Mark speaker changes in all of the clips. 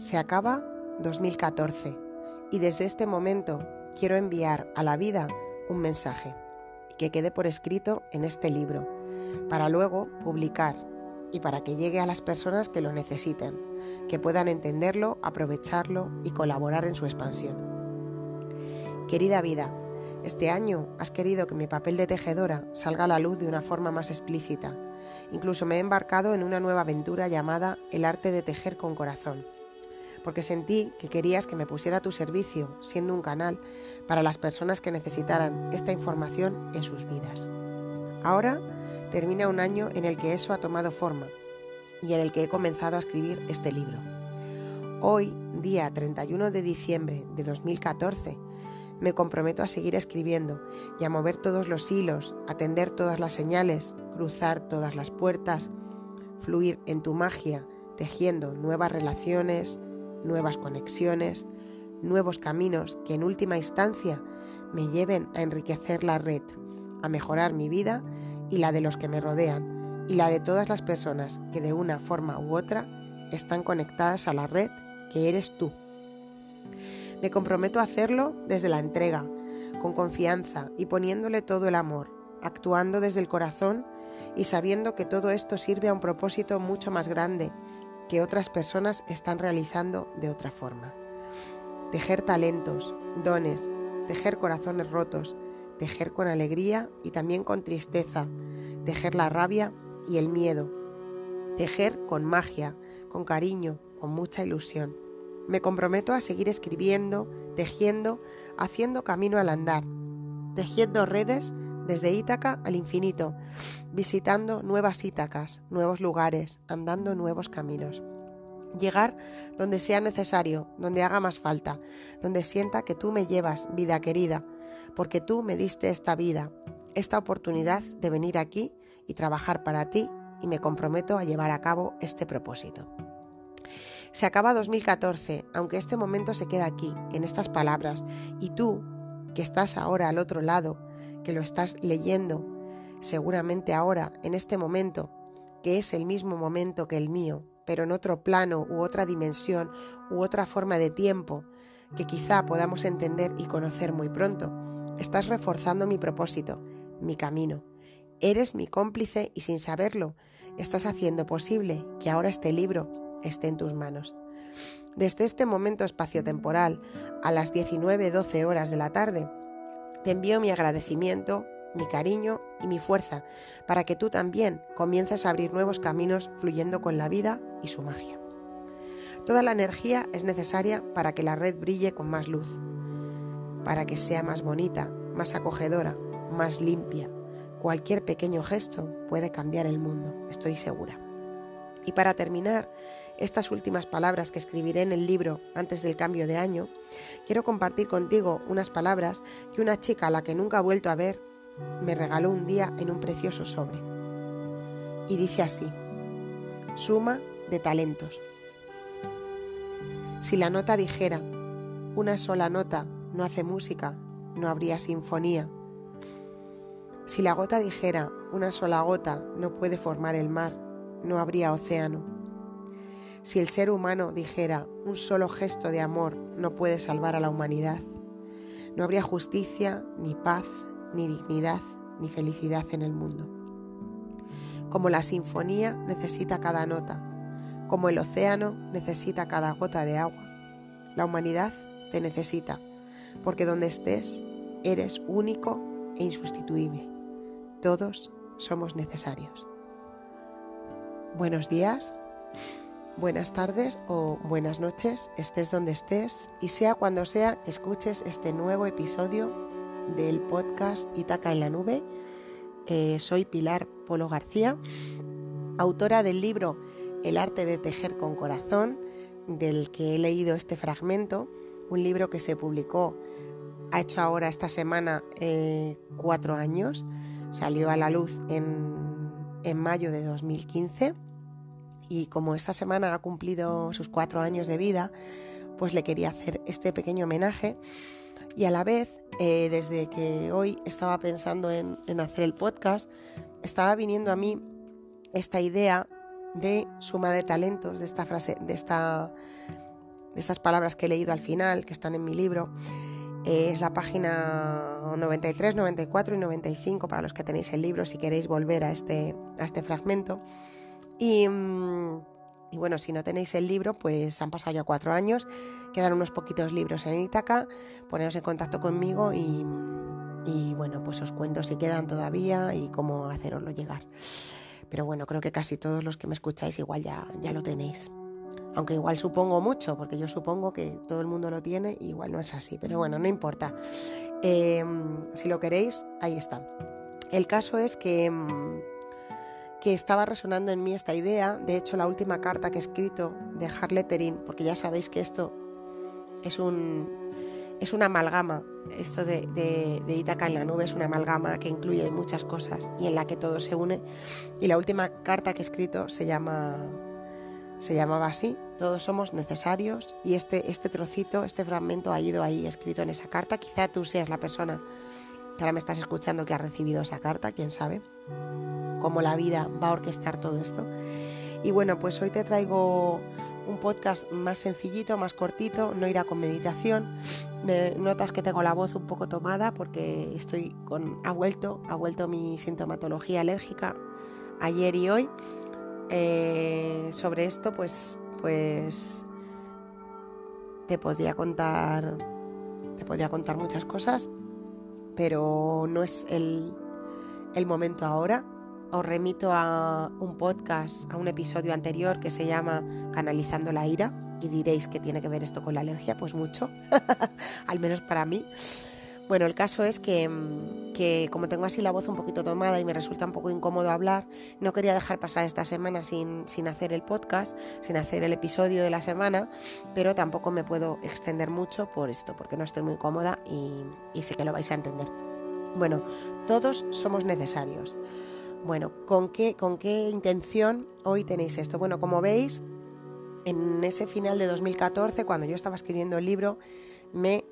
Speaker 1: Se acaba 2014 y desde este momento quiero enviar a la vida un mensaje que quede por escrito en este libro, para luego publicar y para que llegue a las personas que lo necesiten, que puedan entenderlo, aprovecharlo y colaborar en su expansión. Querida vida, este año has querido que mi papel de tejedora salga a la luz de una forma más explícita. Incluso me he embarcado en una nueva aventura llamada El arte de tejer con corazón, porque sentí que querías que me pusiera a tu servicio, siendo un canal para las personas que necesitaran esta información en sus vidas. Ahora termina un año en el que eso ha tomado forma y en el que he comenzado a escribir este libro. Hoy, día 31 de diciembre de 2014, me comprometo a seguir escribiendo y a mover todos los hilos, atender todas las señales, cruzar todas las puertas, fluir en tu magia, tejiendo nuevas relaciones, nuevas conexiones, nuevos caminos que en última instancia me lleven a enriquecer la red, a mejorar mi vida y la de los que me rodean y la de todas las personas que de una forma u otra están conectadas a la red que eres tú. Me comprometo a hacerlo desde la entrega, con confianza y poniéndole todo el amor, actuando desde el corazón y sabiendo que todo esto sirve a un propósito mucho más grande que otras personas están realizando de otra forma. Tejer talentos, dones, tejer corazones rotos, tejer con alegría y también con tristeza, tejer la rabia y el miedo, tejer con magia, con cariño, con mucha ilusión. Me comprometo a seguir escribiendo, tejiendo, haciendo camino al andar, tejiendo redes desde Ítaca al infinito, visitando nuevas Ítacas, nuevos lugares, andando nuevos caminos. Llegar donde sea necesario, donde haga más falta, donde sienta que tú me llevas, vida querida, porque tú me diste esta vida, esta oportunidad de venir aquí y trabajar para ti y me comprometo a llevar a cabo este propósito. Se acaba 2014, aunque este momento se queda aquí, en estas palabras, y tú, que estás ahora al otro lado, que lo estás leyendo, seguramente ahora, en este momento, que es el mismo momento que el mío, pero en otro plano u otra dimensión u otra forma de tiempo, que quizá podamos entender y conocer muy pronto. Estás reforzando mi propósito, mi camino. Eres mi cómplice y sin saberlo, estás haciendo posible que ahora este libro esté en tus manos. Desde este momento espaciotemporal, a las 19.12 horas de la tarde, te envío mi agradecimiento, mi cariño y mi fuerza para que tú también comiences a abrir nuevos caminos fluyendo con la vida y su magia. Toda la energía es necesaria para que la red brille con más luz, para que sea más bonita, más acogedora, más limpia. Cualquier pequeño gesto puede cambiar el mundo, estoy segura. Y para terminar, estas últimas palabras que escribiré en el libro antes del cambio de año, quiero compartir contigo unas palabras que una chica a la que nunca he vuelto a ver me regaló un día en un precioso sobre. Y dice así, suma de talentos. Si la nota dijera, una sola nota no hace música, no habría sinfonía. Si la gota dijera, una sola gota no puede formar el mar, no habría océano. Si el ser humano dijera, un solo gesto de amor no puede salvar a la humanidad, no habría justicia, ni paz, ni dignidad, ni felicidad en el mundo. Como la sinfonía necesita cada nota, como el océano necesita cada gota de agua, la humanidad te necesita, porque donde estés eres único e insustituible. Todos somos necesarios. Buenos días, buenas tardes o buenas noches, estés donde estés y sea cuando sea, escuches este nuevo episodio del podcast Itaca en la Nube. Eh, soy Pilar Polo García, autora del libro El arte de tejer con corazón, del que he leído este fragmento, un libro que se publicó, ha hecho ahora esta semana eh, cuatro años, salió a la luz en, en mayo de 2015 y como esta semana ha cumplido sus cuatro años de vida, pues le quería hacer este pequeño homenaje y a la vez, eh, desde que hoy estaba pensando en, hacer el podcast, estaba viniendo a mí esta idea de suma de talentos, de esta frase, de esta de estas palabras que he leído al final, que están en mi libro, es la página 93, 94 y 95 para los que tenéis el libro si queréis volver a este, a este fragmento. Y, mm, y, bueno, si no tenéis el libro, pues han pasado ya cuatro años, quedan unos poquitos libros en Ítaca, poneros en contacto conmigo y, y bueno, pues os cuento si quedan todavía y cómo haceroslo llegar. Pero bueno, creo que casi todos los que me escucháis igual ya, ya lo tenéis. Aunque igual supongo mucho, porque yo supongo que todo el mundo lo tiene igual no es así. Pero bueno, no importa. Em, si lo queréis, ahí está. El caso es que, em, que estaba resonando en mí esta idea. De hecho, la última carta que he escrito de Harlettering, porque ya sabéis que esto es un, es una amalgama. Esto de, de, de, Itaca en la nube es una amalgama que incluye muchas cosas y en la que todo se une. Y la última carta que he escrito se llama se llamaba así, todos somos necesarios y este, este trocito, este fragmento ha ido ahí escrito en esa carta. Quizá tú seas la persona que ahora me estás escuchando que ha recibido esa carta, quién sabe, cómo la vida va a orquestar todo esto. Y bueno, pues hoy te traigo un podcast más sencillito, más cortito, no irá con meditación. Me notas que tengo la voz un poco tomada porque estoy con ha vuelto, ha vuelto mi sintomatología alérgica ayer y hoy. Eh, sobre esto, pues, pues te podría contar, te podría contar muchas cosas, pero no es el, el momento ahora os remito a un podcast, a un episodio anterior que se llama Canalizando la ira y diréis que tiene que ver esto con la alergia, pues mucho, al menos para mí. Bueno, el caso es que, que, como tengo así la voz un poquito tomada y me resulta un poco incómodo hablar, no quería dejar pasar esta semana sin, sin hacer el podcast, sin hacer el episodio de la semana, pero tampoco me puedo extender mucho por esto, porque no estoy muy cómoda y, y sé que lo vais a entender. Bueno, todos somos necesarios. Bueno, ¿con qué, ¿con qué intención hoy tenéis esto? Bueno, como veis, en ese final de 2014, cuando yo estaba escribiendo el libro, me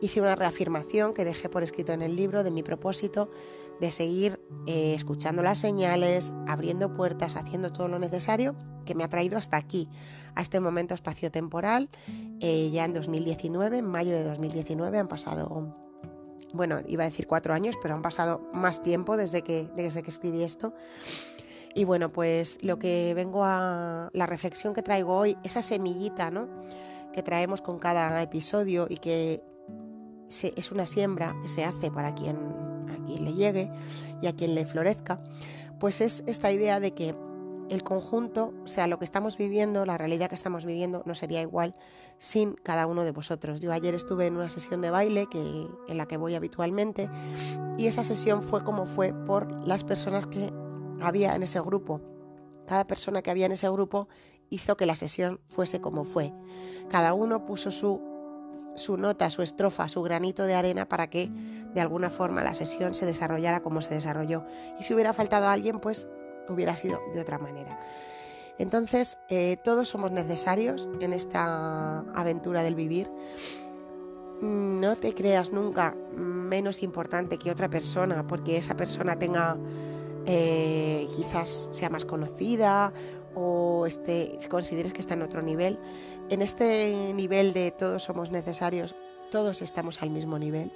Speaker 1: hice una reafirmación que dejé por escrito en el libro de mi propósito de seguir eh, escuchando las señales, abriendo puertas, haciendo todo lo necesario que me ha traído hasta aquí, a este momento espacio-temporal, eh, ya en 2019, en mayo de 2019, han pasado bueno, iba a decir cuatro años, pero han pasado más tiempo desde que, desde que escribí esto. Y bueno, pues lo que vengo a. La reflexión que traigo hoy, esa semillita, ¿no? Que traemos con cada episodio y que es una siembra que se hace para quien, a quien le llegue y a quien le florezca, pues es esta idea de que el conjunto, o sea, lo que estamos viviendo, la realidad que estamos viviendo, no sería igual sin cada uno de vosotros. Yo ayer estuve en una sesión de baile que, en la que voy habitualmente y esa sesión fue como fue por las personas que había en ese grupo. Cada persona que había en ese grupo hizo que la sesión fuese como fue. Cada uno puso su, su nota, su estrofa, su granito de arena para que de alguna forma la sesión se desarrollara como se desarrolló. Y si hubiera faltado alguien, pues hubiera sido de otra manera. Entonces, eh, todos somos necesarios en esta aventura del vivir. No te creas nunca menos importante que otra persona porque esa persona tenga, eh, quizás sea más conocida o este, consideres que está en otro nivel. En este nivel de todos somos necesarios, todos estamos al mismo nivel,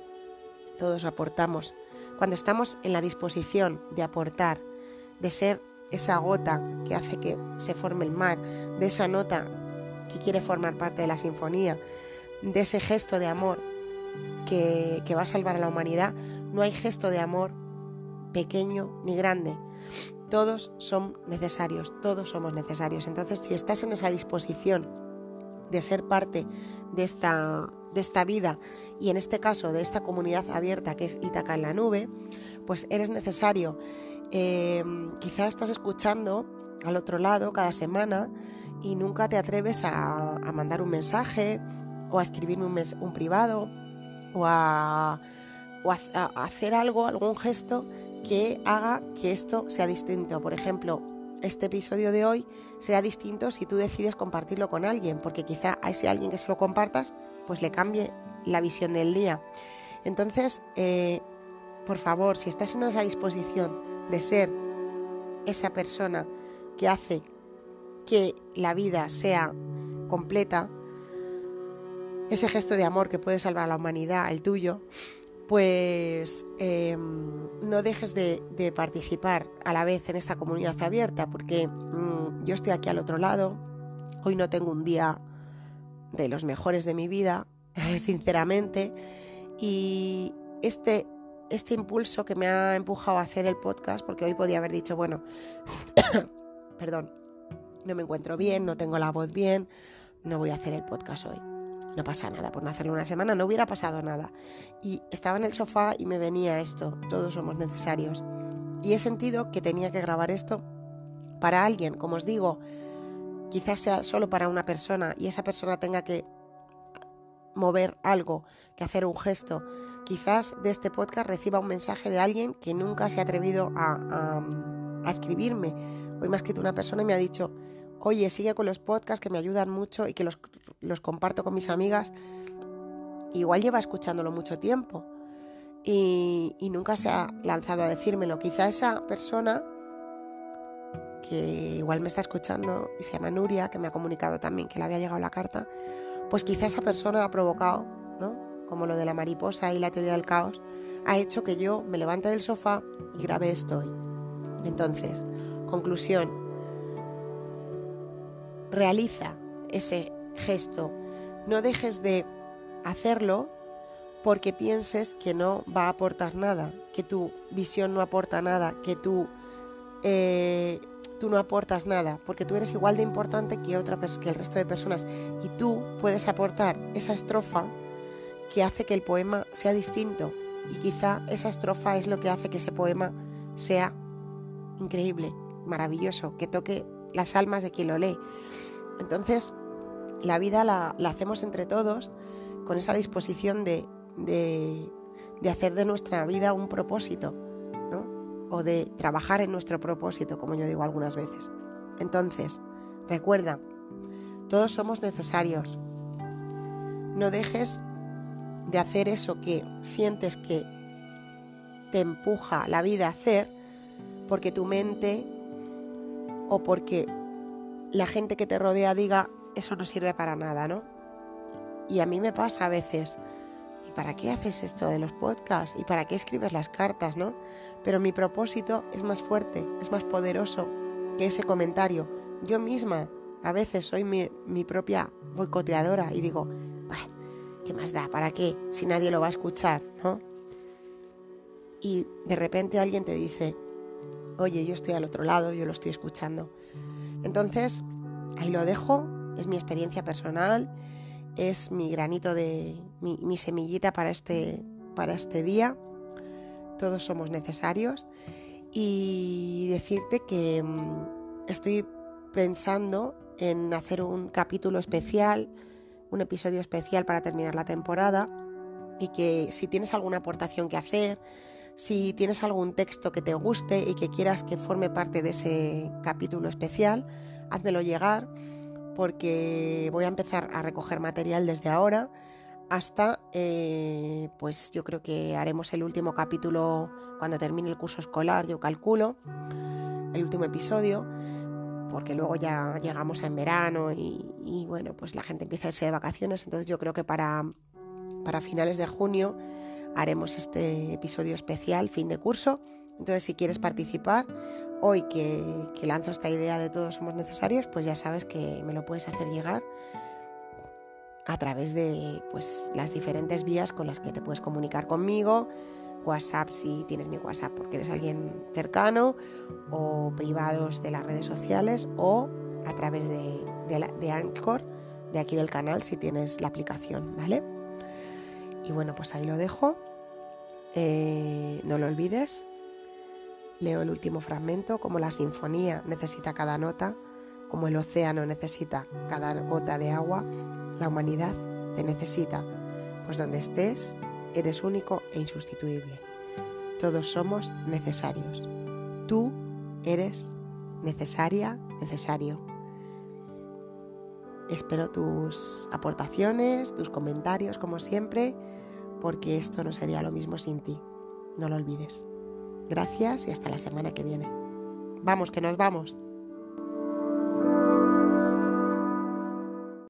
Speaker 1: todos aportamos. Cuando estamos en la disposición de aportar, de ser esa gota que hace que se forme el mar, de esa nota que quiere formar parte de la sinfonía, de ese gesto de amor que, va a salvar a la humanidad, no hay gesto de amor pequeño ni grande. Todos son necesarios, todos somos necesarios. Entonces, si estás en esa disposición de ser parte de esta, de esta vida y en este caso de esta comunidad abierta que es Ítaca en la nube, pues eres necesario Em, quizás estás escuchando al otro lado cada semana y nunca te atreves a, mandar un mensaje o a escribirme un, privado o, a, hacer algo, algún gesto que haga que esto sea distinto. Por ejemplo, este episodio de hoy será distinto si tú decides compartirlo con alguien, porque quizá a ese alguien que se lo compartas, pues le cambie la visión del día. Entonces, eh, por favor, si estás en esa disposición de ser esa persona que hace que la vida sea completa, ese gesto de amor que puede salvar a la humanidad, el tuyo, pues em, no dejes de, participar a la vez en esta comunidad abierta, porque mm, yo estoy aquí al otro lado, hoy no tengo un día de los mejores de mi vida, sinceramente, y este, este impulso que me ha empujado a hacer el podcast, porque hoy podía haber dicho, bueno, perdón, no me encuentro bien, no tengo la voz bien, no voy a hacer el podcast hoy no pasa nada, por no hacerlo una semana no hubiera pasado nada. Y estaba en el sofá y me venía esto, todos somos necesarios. Y he sentido que tenía que grabar esto para alguien, como os digo, quizás sea solo para una persona y esa persona tenga que mover algo, que hacer un gesto. Quizás de este podcast reciba un mensaje de alguien que nunca se ha atrevido a, a escribirme. Hoy me ha escrito una persona y me ha dicho, oye, sigue con los podcasts que me ayudan mucho y que los, comparto con mis amigas. Igual lleva escuchándolo mucho tiempo y, nunca se ha lanzado a decírmelo. Quizá esa persona que igual me está escuchando y se llama Nuria, que me ha comunicado también que le había llegado la carta, pues quizá esa persona ha provocado, ¿no? como lo de la mariposa y la teoría del caos, ha hecho que yo me levante del sofá y grabe esto. Entonces, conclusión, realiza ese gesto. No dejes de hacerlo porque pienses que no va a aportar nada, que tu visión no aporta nada, que tú, eh, tú no aportas nada, porque tú eres igual de importante que, otra, que el resto de personas y tú puedes aportar esa estrofa que hace que el poema sea distinto y quizá esa estrofa es lo que hace que ese poema sea increíble, maravilloso, que toque las almas de quien lo lee. Entonces, la vida la, hacemos entre todos con esa disposición de, de, hacer de nuestra vida un propósito, ¿no? O de trabajar en nuestro propósito, como yo digo algunas veces. Entonces, recuerda, todos somos necesarios. No dejes de hacer eso que sientes que te empuja la vida a hacer porque tu mente o porque la gente que te rodea diga eso no sirve para nada, ¿no? Y a mí me pasa a veces, ¿y para qué haces esto de los podcasts? ¿Y para qué escribes las cartas, no? Pero mi propósito es más fuerte, es más poderoso que ese comentario. Yo misma a veces soy mi, propia boicoteadora y digo, ¿qué más da? ¿Para qué? Si nadie lo va a escuchar, ¿no? Y de repente alguien te dice, oye, yo estoy al otro lado, yo lo estoy escuchando. Entonces, ahí lo dejo, es mi experiencia personal, es mi granito de, mi, semillita para este, para este día. Todos somos necesarios. Y decirte que mm, estoy pensando en hacer un capítulo especial, un episodio especial para terminar la temporada y que si tienes alguna aportación que hacer, si tienes algún texto que te guste y que quieras que forme parte de ese capítulo especial, házmelo llegar porque voy a empezar a recoger material desde ahora hasta, eh, pues yo creo que haremos el último capítulo cuando termine el curso escolar, yo calculo, el último episodio, porque luego ya llegamos en verano y, y bueno, pues la gente empieza a irse de vacaciones, entonces yo creo que para, para finales de junio haremos este episodio especial, fin de curso. Entonces, si quieres participar, hoy que, lanzo esta idea de todos somos necesarios, pues ya sabes que me lo puedes hacer llegar a través de pues, las diferentes vías con las que te puedes comunicar conmigo. WhatsApp si tienes mi WhatsApp porque eres alguien cercano, o privados de las redes sociales, o a través de, de, Anchor, de aquí del canal, si tienes la aplicación, ¿vale? Y bueno, pues ahí lo dejo. Eh, no lo olvides. Leo el último fragmento, como la sinfonía necesita cada nota, como el océano necesita cada gota de agua, la humanidad te necesita, pues donde estés, eres único e insustituible. Todos somos necesarios. Tú eres necesaria, necesario. Espero tus aportaciones, tus comentarios, como siempre, porque esto no sería lo mismo sin ti. No lo olvides. Gracias y hasta la semana que viene. Vamos, que nos vamos.